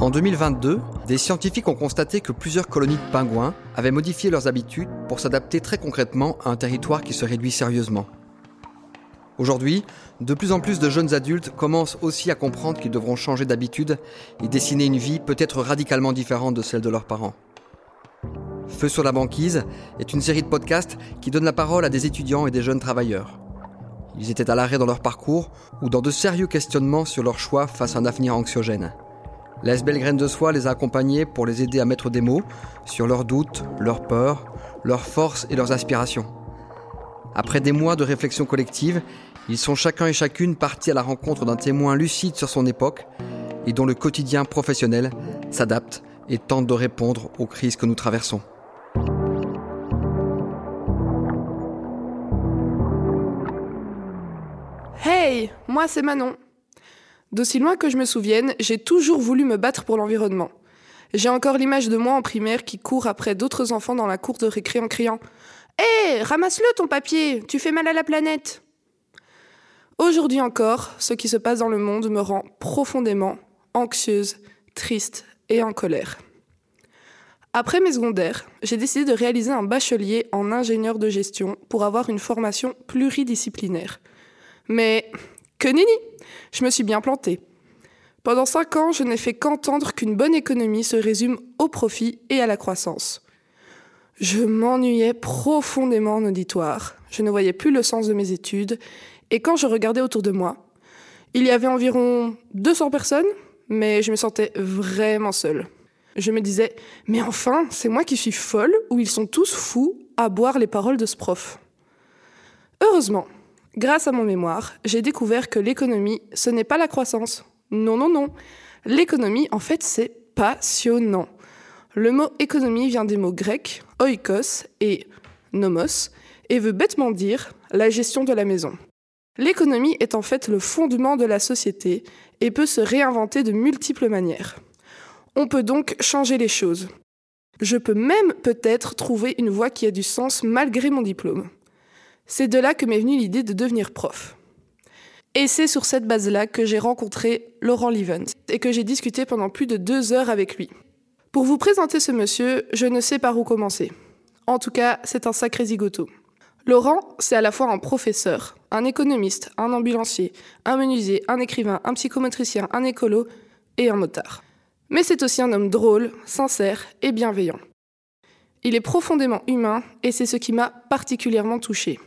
En 2022, des scientifiques ont constaté que plusieurs colonies de pingouins avaient modifié leurs habitudes pour s'adapter très concrètement à un territoire qui se réduit sérieusement. Aujourd'hui, de plus en plus de jeunes adultes commencent aussi à comprendre qu'ils devront changer d'habitude et dessiner une vie peut-être radicalement différente de celle de leurs parents. Feu sur la banquise est une série de podcasts qui donne la parole à des étudiants et des jeunes travailleurs. Ils étaient à l'arrêt dans leur parcours ou dans de sérieux questionnements sur leur choix face à un avenir anxiogène. La SBL Graine de Soie les a accompagnés pour les aider à mettre des mots sur leurs doutes, leurs peurs, leurs forces et leurs aspirations. Après des mois de réflexion collective, ils sont chacun et chacune partis à la rencontre d'un témoin lucide sur son époque et dont le quotidien professionnel s'adapte et tente de répondre aux crises que nous traversons. Moi c'est Manon. D'aussi loin que je me souvienne, j'ai toujours voulu me battre pour l'environnement. J'ai encore l'image de moi en primaire qui court après d'autres enfants dans la cour de récré en criant Hé, ramasse-le ton papier, tu fais mal à la planète. Aujourd'hui encore, ce qui se passe dans le monde me rend profondément anxieuse, triste et en colère. Après mes secondaires, j'ai décidé de réaliser un bachelier en ingénieur de gestion pour avoir une formation pluridisciplinaire. Mais que nini Je me suis bien plantée. Pendant cinq ans, je n'ai fait qu'entendre qu'une bonne économie se résume au profit et à la croissance. Je m'ennuyais profondément en auditoire, je ne voyais plus le sens de mes études, et quand je regardais autour de moi, il y avait environ 200 personnes, mais je me sentais vraiment seule. Je me disais, mais enfin, c'est moi qui suis folle ou ils sont tous fous à boire les paroles de ce prof. Heureusement, Grâce à mon mémoire, j'ai découvert que l'économie, ce n'est pas la croissance. Non, non, non. L'économie, en fait, c'est passionnant. Le mot économie vient des mots grecs oikos et nomos et veut bêtement dire la gestion de la maison. L'économie est en fait le fondement de la société et peut se réinventer de multiples manières. On peut donc changer les choses. Je peux même peut-être trouver une voie qui a du sens malgré mon diplôme. C'est de là que m'est venue l'idée de devenir prof. Et c'est sur cette base-là que j'ai rencontré Laurent Livens et que j'ai discuté pendant plus de deux heures avec lui. Pour vous présenter ce monsieur, je ne sais par où commencer. En tout cas, c'est un sacré zigoto. Laurent, c'est à la fois un professeur, un économiste, un ambulancier, un menuisier, un écrivain, un psychomotricien, un écolo et un motard. Mais c'est aussi un homme drôle, sincère et bienveillant. Il est profondément humain et c'est ce qui m'a particulièrement touché.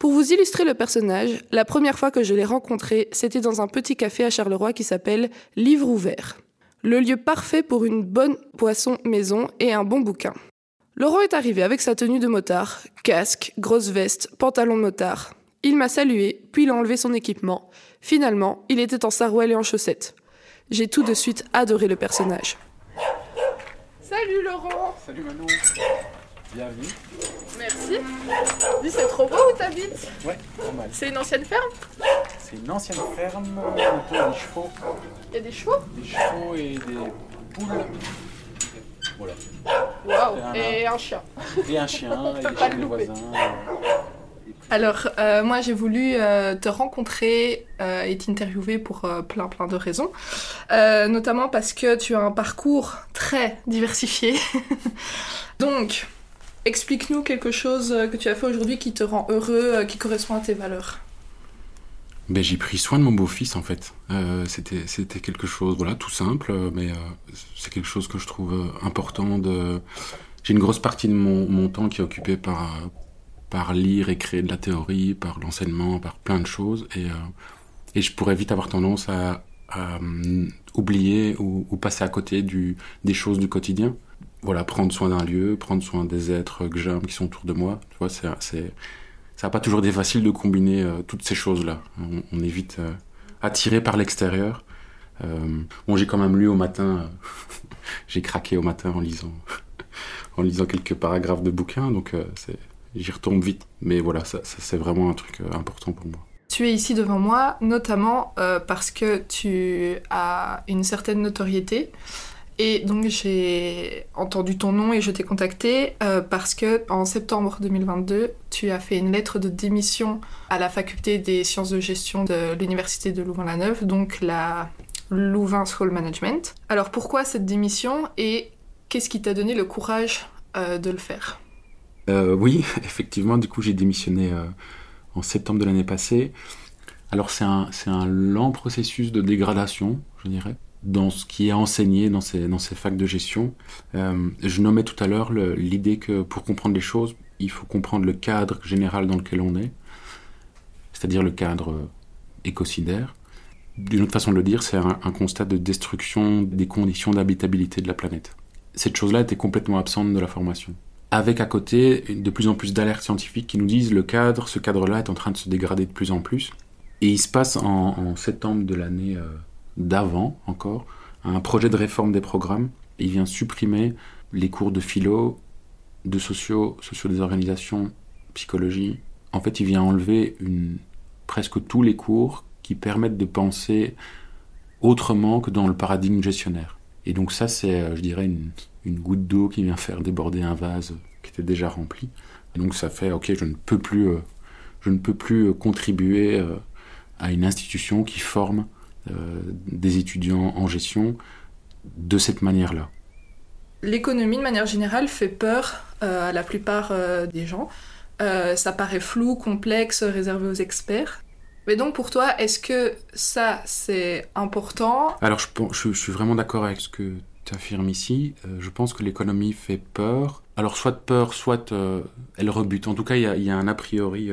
Pour vous illustrer le personnage, la première fois que je l'ai rencontré, c'était dans un petit café à Charleroi qui s'appelle Livre ouvert. Le lieu parfait pour une bonne poisson maison et un bon bouquin. Laurent est arrivé avec sa tenue de motard, casque, grosse veste, pantalon de motard. Il m'a salué, puis il a enlevé son équipement. Finalement, il était en sarouel et en chaussettes. J'ai tout de suite adoré le personnage. Salut Laurent Salut Manon Bienvenue. Merci. Dis, c'est trop beau où t'habites Ouais, pas mal. C'est une ancienne ferme? C'est une ancienne ferme, il y a des chevaux. Il y a des chevaux? Des chevaux et des poules. Voilà. Waouh Et un chien. Et un chien, et chiens des voisins. Alors, euh, moi, j'ai voulu euh, te rencontrer euh, et t'interviewer pour euh, plein, plein de raisons. Euh, notamment parce que tu as un parcours très diversifié. Donc, explique-nous quelque chose euh, que tu as fait aujourd'hui qui te rend heureux, euh, qui correspond à tes valeurs. Ben, j'ai pris soin de mon beau-fils en fait. Euh, c'était, c'était quelque chose, voilà, tout simple, mais c'est quelque chose que je trouve important. De... J'ai une grosse partie de mon, temps qui est occupée par, par lire et créer de la théorie, par l'enseignement, par plein de choses, et, et je pourrais vite avoir tendance à, hum, oublier ou, passer à côté des choses du quotidien. Voilà, prendre soin d'un lieu, prendre soin des êtres que j'aime, qui sont autour de moi. Tu vois, c'est, c'est, ça n'a pas toujours été facile de combiner euh, toutes ces choses-là. On, est vite euh, attiré par l'extérieur. Euh, bon, j'ai quand même lu au matin, j'ai craqué au matin en lisant, en lisant quelques paragraphes de bouquins, donc c'est, j'y retombe vite. Mais voilà, ça, ça, c'est vraiment un truc important pour moi. Tu es ici devant moi, notamment parce que tu as une certaine notoriété Et donc j'ai entendu ton nom et je t'ai contacté euh, parce que en septembre 2022, tu as fait une lettre de démission à la faculté des sciences de gestion de l'université de Louvain-la-Neuve, donc la Louvain School Management. Alors pourquoi cette démission et qu'est-ce qui t'a donné le courage euh, de le faire? Euh, Oui, effectivement, du coup j'ai démissionné en septembre de l'année passée. Alors c'est un, un lent processus de dégradation, je dirais dans ce qui est enseigné dans ces, dans ces facs de gestion. Euh, je nommais tout à l'heure l'idée que pour comprendre les choses, il faut comprendre le cadre général dans lequel on est, c'est-à-dire le cadre euh, écocidaire. D'une autre façon de le dire, c'est un, constat de destruction des conditions d'habitabilité de la planète. Cette chose-là était complètement absente de la formation. Avec à côté de plus en plus d'alertes scientifiques qui nous disent le cadre, ce cadre-là est en train de se dégrader de plus en plus. Et il se passe en, septembre de l'année euh, d'avant encore, un projet de réforme des programmes. Il vient supprimer les cours de philo, de sociaux, sociaux des organisations, psychologie. En fait, il vient enlever presque tous les cours qui permettent de penser autrement que dans le paradigme gestionnaire. Et donc ça, c'est, euh, je dirais, une, goutte d'eau qui vient faire déborder un vase qui était déjà rempli. Donc ça fait, ok, je ne peux plus, euh, je ne peux plus euh, contribuer à une institution qui forme des étudiants en gestion de cette manière-là. L'économie, de manière générale, fait peur euh, à la plupart euh, des gens. ça paraît flou, complexe, réservé aux experts. Mais donc pour toi, est-ce que ça, c'est important? Alors je, je, suis vraiment d'accord avec ce que tu affirmes ici. je pense que l'économie fait peur. Alors soit peur, soit elle rebute. En tout cas, il y, y, a un a priori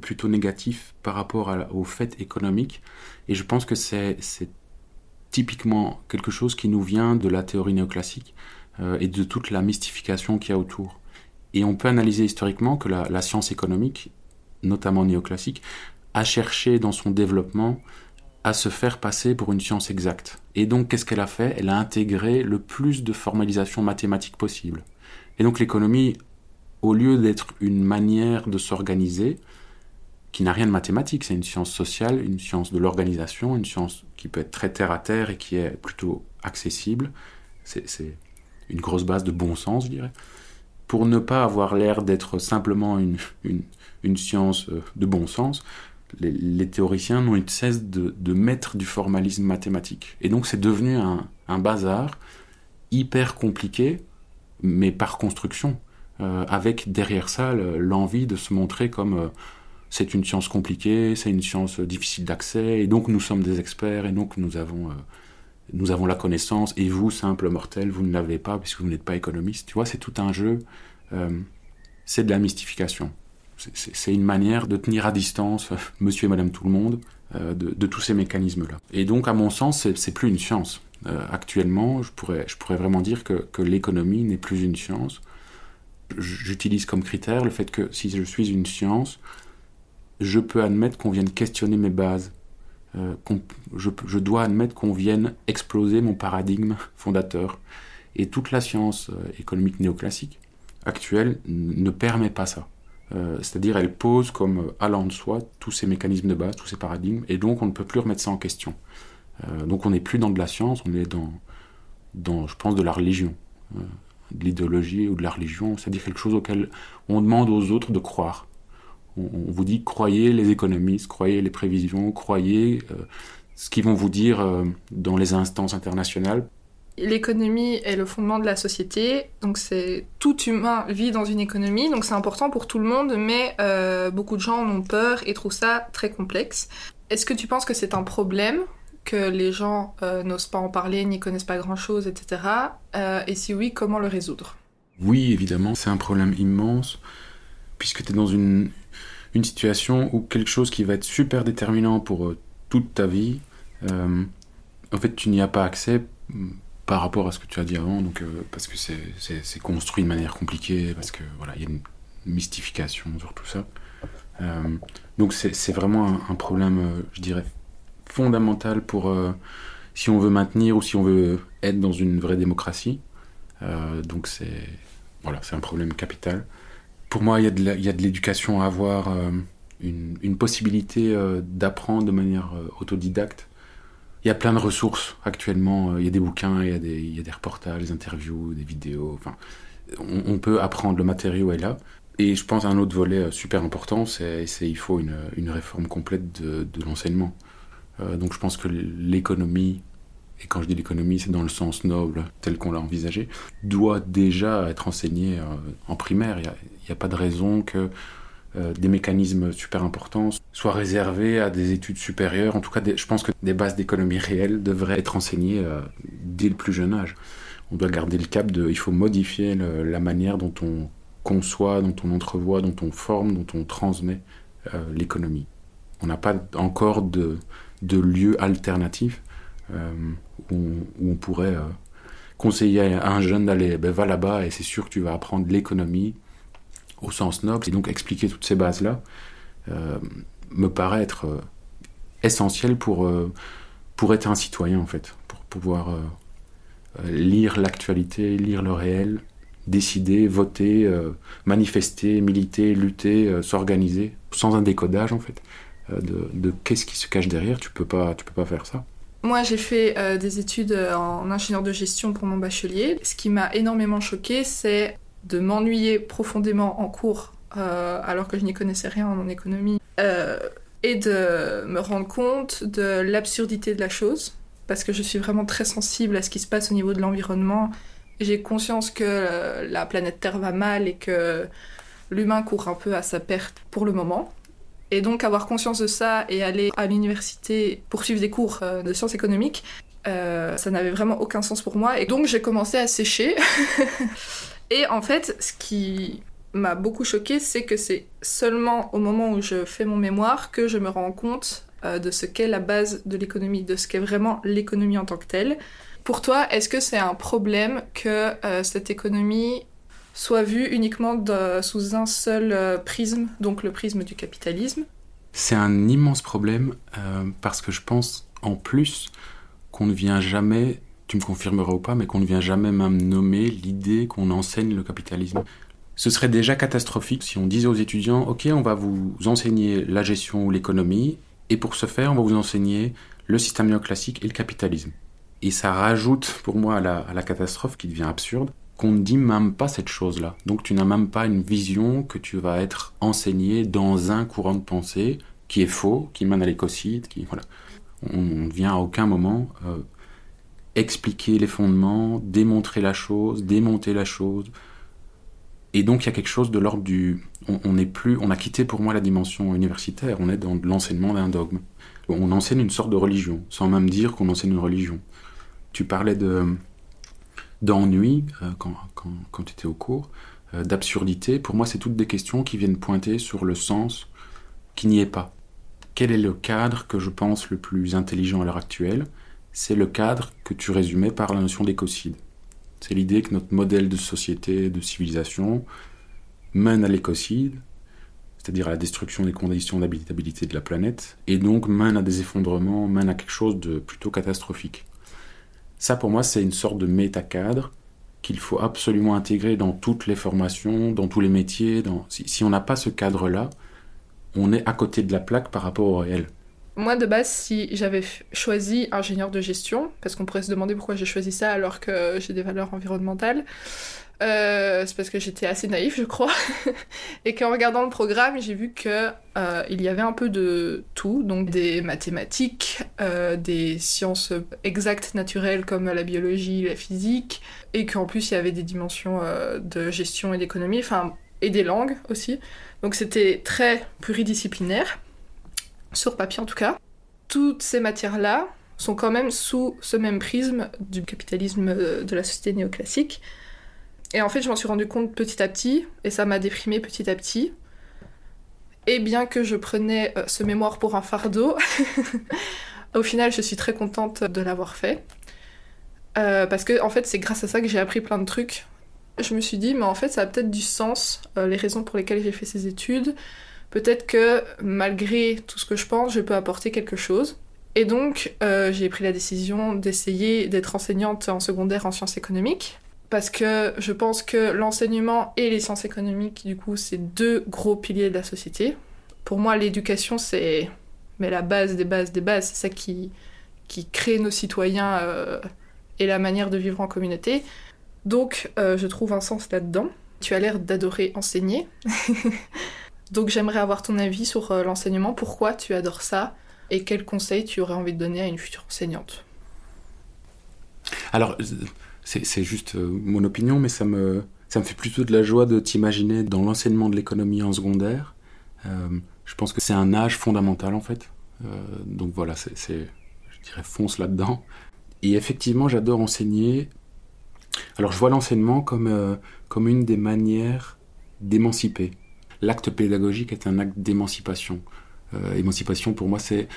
plutôt négatif par rapport au fait économique. Et je pense que c'est typiquement quelque chose qui nous vient de la théorie néoclassique euh, et de toute la mystification qu'il y a autour. Et on peut analyser historiquement que la, science économique, notamment néoclassique, a cherché dans son développement à se faire passer pour une science exacte. Et donc, qu'est-ce qu'elle a fait? Elle a intégré le plus de formalisation mathématique possible. Et donc, l'économie, au lieu d'être une manière de s'organiser, qui n'a rien de mathématique, c'est une science sociale, une science de l'organisation, une science qui peut être très terre à terre et qui est plutôt accessible. C'est une grosse base de bon sens, je dirais. Pour ne pas avoir l'air d'être simplement une, une, science euh, de bon sens, les, théoriciens n'ont eu de cesse de, de, mettre du formalisme mathématique. Et donc c'est devenu un, un, bazar hyper compliqué, mais par construction, euh, avec derrière ça l'envie de se montrer comme... Euh, c'est une science compliquée, c'est une science difficile d'accès, et donc nous sommes des experts, et donc nous avons, euh, nous avons la connaissance, et vous, simple mortel, vous ne l'avez pas puisque vous n'êtes pas économiste. Tu vois, c'est tout un jeu, euh, c'est de la mystification. C'est une manière de tenir à distance euh, monsieur et madame tout le monde de, tous ces mécanismes-là. Et donc, à mon sens, c'est plus une science. actuellement, je pourrais, je pourrais vraiment dire que l'économie n'est plus une science. J'utilise comme critère le fait que si je suis une science, je peux admettre qu'on vienne questionner mes bases. Euh, je, dois admettre qu'on vienne exploser mon paradigme fondateur. Et toute la science euh, économique néoclassique actuelle ne permet pas ça. Euh, C'est-à-dire, elle pose comme allant de soi tous ces mécanismes de base, tous ces paradigmes, et donc on ne peut plus remettre ça en question. Donc on n'est plus dans de la science, on est dans, je pense, de la religion, de l'idéologie ou de la religion, c'est-à-dire quelque chose auquel on demande aux autres de croire on, vous dit croyez les économistes, croyez les prévisions, croyez euh, ce qu'ils vont vous dire euh, dans les instances internationales. L'économie est le fondement de la société, donc c'est tout humain vit dans une économie, donc c'est important pour tout le monde, mais euh, beaucoup de gens en ont peur et trouvent ça très complexe. Est-ce que tu penses que c'est un problème que les gens euh, n'osent pas en parler, n'y connaissent pas grand-chose, etc. Euh, et si oui, comment le résoudre? Oui, évidemment, c'est un problème immense, puisque tu es dans une, une situation ou quelque chose qui va être super déterminant pour euh, toute ta vie, euh, en fait, tu n'y as pas accès mm, par rapport à ce que tu as dit avant, donc, euh, parce que c'est construit de manière compliquée, parce que voilà, il y a une mystification sur tout ça. Donc c'est vraiment un, un problème, je dirais, fondamental pour si on veut maintenir ou si on veut être dans une vraie démocratie. donc c'est voilà, c'est un problème capital pour moi, il y a de l'éducation à avoir, euh, une, possibilité euh, d'apprendre de manière euh, autodidacte Il y a plein de ressources actuellement. Il y a des bouquins, il y a des, reportages, des interviews, des vidéos. Enfin, on, peut apprendre, le matériau est là. Et je pense un autre volet super important, c'est il faut une, réforme complète de, l'enseignement. Donc je pense que l'économie, et quand je dis l'économie, c'est dans le sens noble, tel qu'on l'a envisagé, doit déjà être enseignée euh, en primaire. Il n'y a, pas de raison que euh, des mécanismes super importants soient réservés à des études supérieures. En tout cas, je pense que des bases d'économie réelles devraient être enseignées euh, dès le plus jeune âge. On doit garder le cap de, il faut modifier la manière dont on conçoit, dont on entrevoit, dont on forme, dont on transmet l'économie. On n'a pas encore de, de lieu alternatif où, on pourrait euh, conseiller à un jeune d'aller, ben, va là-bas et c'est sûr que tu vas apprendre l'économie au sens noble. Et donc expliquer toutes ces bases-là euh, me paraît être euh, essentiel pour, pour être un citoyen en fait, pour pouvoir lire l'actualité, lire le réel, décider, voter, manifester, militer, lutter, s'organiser, sans un décodage en fait, de, de qu'est-ce qui se cache derrière. Tu peux pas, tu peux pas faire ça. Moi, j'ai fait euh, des études en ingénieur de gestion pour mon bachelier. Ce qui m'a énormément choqué, c'est de m'ennuyer profondément en cours, euh, alors que je n'y connaissais rien en économie, euh, et de me rendre compte de l'absurdité de la chose, parce que je suis vraiment très sensible à ce qui se passe au niveau de l'environnement j'ai conscience que la planète Terre va mal et que l'humain court un peu à sa perte pour le moment. Et donc avoir conscience de ça et aller à l'université poursuivre des cours euh, de sciences économiques, euh, ça n'avait vraiment aucun sens pour moi. Et donc j'ai commencé à sécher. et en fait, ce qui m'a beaucoup choqué, c'est que c'est seulement au moment où je fais mon mémoire que je me rends compte euh, de ce qu'est la base de l'économie, de ce qu'est vraiment l'économie en tant que telle. Pour toi, est-ce que c'est un problème que cette économie soit vue uniquement sous un seul euh, prisme, donc le prisme du capitalisme C'est un immense problème euh, parce que je pense en plus qu'on ne vient jamais, tu me confirmeras ou pas, mais qu'on ne vient jamais même nommer l'idée qu'on enseigne le capitalisme. Ce serait déjà catastrophique si on disait aux étudiants, ok, on va vous enseigner la gestion ou l'économie, et pour ce faire, on va vous enseigner le système néoclassique et le capitalisme. Et ça rajoute pour moi à la catastrophe qui devient absurde qu'on ne dit même pas cette chose-là. Donc tu n'as même pas une vision que tu vas être enseigné dans un courant de pensée qui est faux, qui mène à l'écocide, qui voilà. On ne vient à aucun moment euh, expliquer les fondements, démontrer la chose, démonter la chose. Et donc il y a quelque chose de l'ordre du, on, on plus, on a quitté pour moi la dimension universitaire. On est dans l'enseignement d'un dogme. On enseigne une sorte de religion, sans même dire qu'on enseigne une religion tu parlais de d'ennui euh, quand, quand, tu étais au cours, euh, d'absurdité. Pour moi, c'est toutes des questions qui viennent pointer sur le sens qui n'y est pas. Quel est le cadre que je pense le plus intelligent à l'heure actuelle? C'est le cadre que tu résumais par la notion d'écocide. C'est l'idée que notre modèle de société, de civilisation, mène à l'écocide, c'est-à-dire à la destruction des conditions d'habitabilité de la planète, et donc mène à des effondrements, mène à quelque chose de plutôt catastrophique. Ça, pour moi, c'est une sorte de métacadre qu'il faut absolument intégrer dans toutes les formations, dans tous les métiers. Si, si on n'a pas ce cadre-là, on est à côté de la plaque par rapport au réel. Moi, de base, si j'avais choisi ingénieur de gestion, parce qu'on pourrait se demander pourquoi j'ai choisi ça alors que j'ai des valeurs environnementales, euh, c'est parce que j'étais assez naïf, je crois. et qu'en regardant le programme, j'ai vu que euh, il y avait un peu de tout, donc des mathématiques, euh, des sciences exactes naturelles comme la biologie, la physique, et qu'en plus il y avait des dimensions euh, de gestion et d'économie, enfin et des langues aussi. Donc c'était très pluridisciplinaire, sur papier en tout cas. Toutes ces matières-là sont quand même sous ce même prisme du capitalisme de la société néoclassique. Et en fait, je m'en suis rendu compte petit à petit, et ça m'a déprimé petit à petit. Et bien que je prenais euh, ce mémoire pour un fardeau, au final, je suis très contente de l'avoir fait. Euh, parce que, en fait, c'est grâce à ça que j'ai appris plein de trucs. Je me suis dit, mais en fait, ça a peut-être du sens, euh, les raisons pour lesquelles j'ai fait ces études. Peut-être que, malgré tout ce que je pense, je peux apporter quelque chose. Et donc, j'ai pris la décision d'essayer d'être enseignante en secondaire en sciences économiques parce que je pense que l'enseignement et les sciences économiques, du coup, c'est deux gros piliers de la société. Pour moi, l'éducation, c'est mais la base des bases des bases, c'est ça qui, qui crée nos citoyens euh, et la manière de vivre en communauté. Donc, euh, je trouve un sens là-dedans. Tu as l'air d'adorer enseigner. Donc, j'aimerais avoir ton avis sur euh, l'enseignement. Pourquoi tu adores ça Et quels conseils tu aurais envie de donner à une future enseignante? Alors, c'est juste mon opinion, mais ça me, ça me fait plutôt de la joie de t'imaginer dans l'enseignement de l'économie en secondaire. je pense que c'est un âge fondamental en fait. donc voilà, c'est, je dirais fonce là-dedans. Et effectivement, j'adore enseigner. Alors je vois l'enseignement comme, euh, comme une des manières d'émanciper. L'acte pédagogique est un acte d'émancipation. Euh, émancipation pour moi, c'est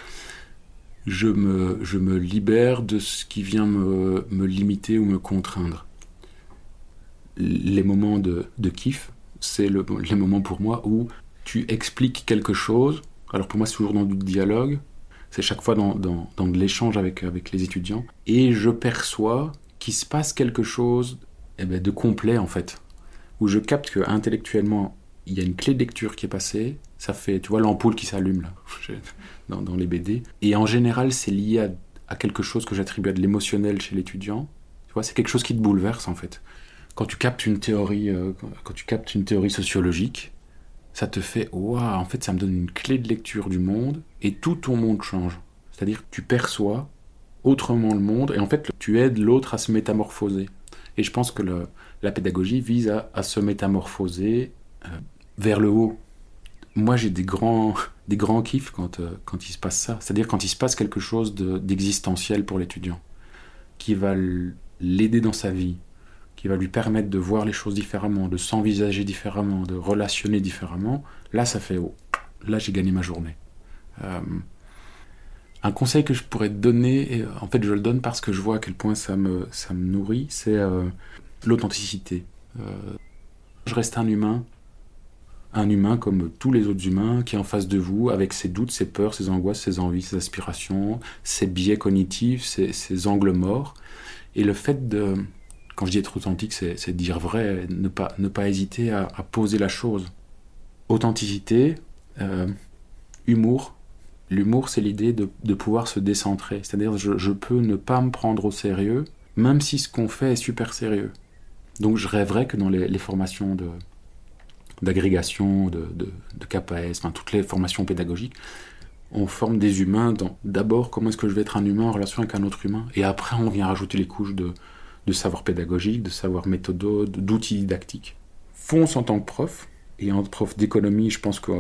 je me, je me libère de ce qui vient me, me limiter ou me contraindre. Les moments de, de kiff, c'est le, les moments pour moi où tu expliques quelque chose. Alors pour moi, c'est toujours dans du dialogue, c'est chaque fois dans, dans, dans de l'échange avec, avec les étudiants. Et je perçois qu'il se passe quelque chose eh ben, de complet, en fait. Où je capte que intellectuellement, il y a une clé de lecture qui est passée. Ça fait, tu vois, l'ampoule qui s'allume, là, dans, les BD. Et en général, c'est lié à, quelque chose que j'attribue à de l'émotionnel chez l'étudiant. Tu vois, c'est quelque chose qui te bouleverse, en fait. Quand tu captes une théorie, euh, quand tu captes une théorie sociologique, ça te fait waouh, en fait, ça me donne une clé de lecture du monde et tout ton monde change. C'est-à-dire tu perçois autrement le monde et en fait, tu aides l'autre à se métamorphoser. Et je pense que la pédagogie vise à, à se métamorphoser euh, vers le haut. Moi, j'ai des grands, des grands kiffs quand, euh, quand il se passe ça. C'est-à-dire quand il se passe quelque chose d'existentiel pour l'étudiant, qui va l'aider dans sa vie, qui va lui permettre de voir les choses différemment, de s'envisager différemment, de relationner différemment, là ça fait oh, là j'ai gagné ma journée. Euh, un conseil que je pourrais te donner, et en fait je le donne parce que je vois à quel point ça me, ça me nourrit, c'est euh, l'authenticité. Euh, je reste un humain, un humain comme tous les autres humains qui est en face de vous avec ses doutes, ses peurs, ses angoisses, ses envies, ses aspirations, ses biais cognitifs, ses, angles morts. Et le fait de, quand je dis être authentique, c'est dire vrai, ne pas, ne pas hésiter à, poser la chose. Authenticité, euh, humour. L'humour, c'est l'idée de, pouvoir se décentrer. C'est-à-dire, je, je, peux ne pas me prendre au sérieux, même si ce qu'on fait est super sérieux. Donc, je rêverais que dans les, les formations de d'agrégation, de, de, de KPS, toutes les formations pédagogiques, on forme des humains dans d'abord comment est-ce que je vais être un humain en relation avec un autre humain, et après on vient rajouter les couches de, de savoir pédagogique, de savoir méthodo, d'outils didactiques. Fonce en tant que prof, et en prof d'économie, je pense que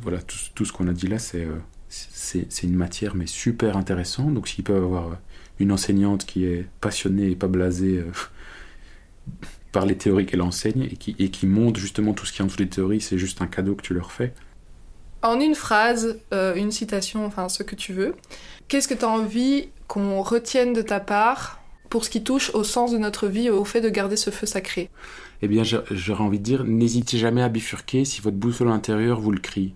voilà, tout, tout ce qu'on a dit là, c'est euh, c'est une matière mais super intéressante. Donc s'ils peuvent avoir une enseignante qui est passionnée et pas blasée euh, par les théories qu'elle enseigne et qui, et qui montre justement tout ce qui est en dessous des théories, c'est juste un cadeau que tu leur fais. En une phrase, euh, une citation, enfin ce que tu veux, qu'est-ce que tu as envie qu'on retienne de ta part pour ce qui touche au sens de notre vie, au fait de garder ce feu sacré? Eh bien, j'aurais envie de dire, n'hésitez jamais à bifurquer si votre boussole intérieure vous le crie.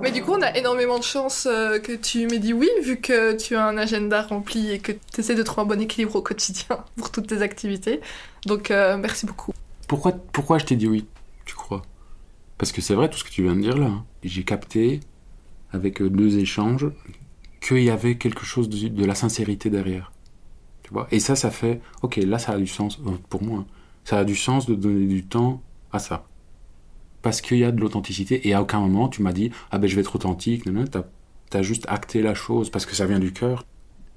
Mais du coup, on a énormément de chance euh, que tu m'aies dit oui, vu que tu as un agenda rempli et que tu essaies de trouver un bon équilibre au quotidien pour toutes tes activités. Donc, euh, merci beaucoup. Pourquoi, pourquoi je t'ai dit oui, tu crois? Parce que c'est vrai tout ce que tu viens de dire là. J'ai capté, avec euh, deux échanges, qu'il y avait quelque chose de, de, la sincérité derrière. Tu vois? Et ça, ça fait, ok, là, ça a du sens, pour moi, ça a du sens de donner du temps à ça. Parce qu'il y a de l'authenticité, et à aucun moment, tu m'as dit, ah ben je vais être authentique, non, non, t'as as juste acté la chose, parce que ça vient du cœur.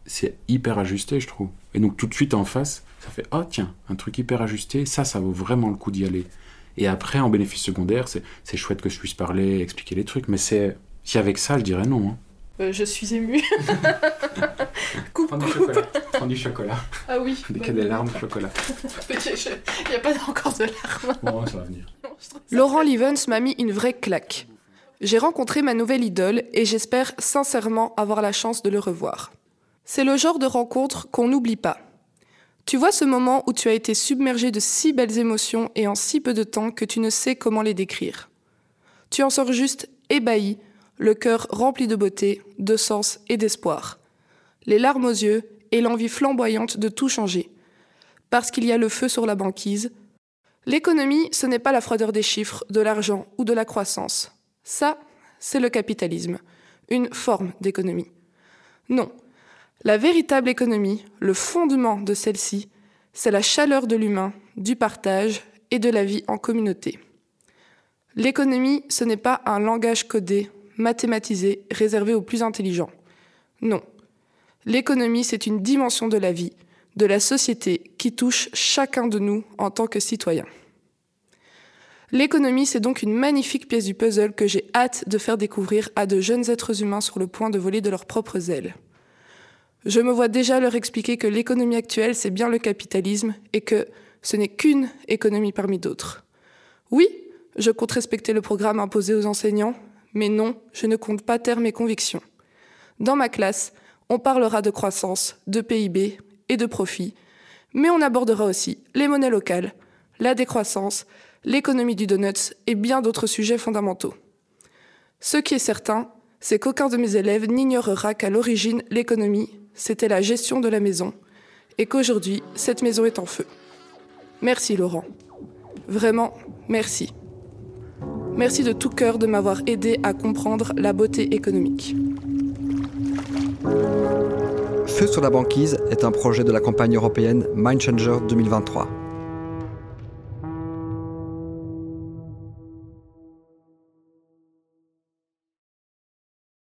C'est hyper ajusté, je trouve. Et donc, tout de suite en face, ça fait, oh tiens, un truc hyper ajusté, ça, ça vaut vraiment le coup d'y aller. Et après, en bénéfice secondaire, c'est chouette que je puisse parler, expliquer les trucs, mais c'est. Si avec ça, je dirais non. Hein. Euh, je suis émue. coupe, Prends du chocolat. Prends du chocolat. Ah oui. Dès qu'il y a des larmes, de chocolat. Il n'y a pas encore de larmes. Bon, ça va venir. Laurent Livens m'a mis une vraie claque. J'ai rencontré ma nouvelle idole et j'espère sincèrement avoir la chance de le revoir. C'est le genre de rencontre qu'on n'oublie pas. Tu vois ce moment où tu as été submergé de si belles émotions et en si peu de temps que tu ne sais comment les décrire. Tu en sors juste ébahi, le cœur rempli de beauté, de sens et d'espoir, les larmes aux yeux et l'envie flamboyante de tout changer. Parce qu'il y a le feu sur la banquise. L'économie, ce n'est pas la froideur des chiffres, de l'argent ou de la croissance. Ça, c'est le capitalisme, une forme d'économie. Non. La véritable économie, le fondement de celle-ci, c'est la chaleur de l'humain, du partage et de la vie en communauté. L'économie, ce n'est pas un langage codé, mathématisé, réservé aux plus intelligents. Non. L'économie, c'est une dimension de la vie, de la société qui touche chacun de nous en tant que citoyen. L'économie, c'est donc une magnifique pièce du puzzle que j'ai hâte de faire découvrir à de jeunes êtres humains sur le point de voler de leurs propres ailes. Je me vois déjà leur expliquer que l'économie actuelle, c'est bien le capitalisme et que ce n'est qu'une économie parmi d'autres. Oui, je compte respecter le programme imposé aux enseignants, mais non, je ne compte pas taire mes convictions. Dans ma classe, on parlera de croissance, de PIB et de profit, mais on abordera aussi les monnaies locales, la décroissance, l'économie du donuts et bien d'autres sujets fondamentaux. Ce qui est certain, c'est qu'aucun de mes élèves n'ignorera qu'à l'origine l'économie, c'était la gestion de la maison, et qu'aujourd'hui, cette maison est en feu. Merci Laurent. Vraiment, merci. Merci de tout cœur de m'avoir aidé à comprendre la beauté économique. Feu sur la banquise est un projet de la campagne européenne Mind Changer 2023.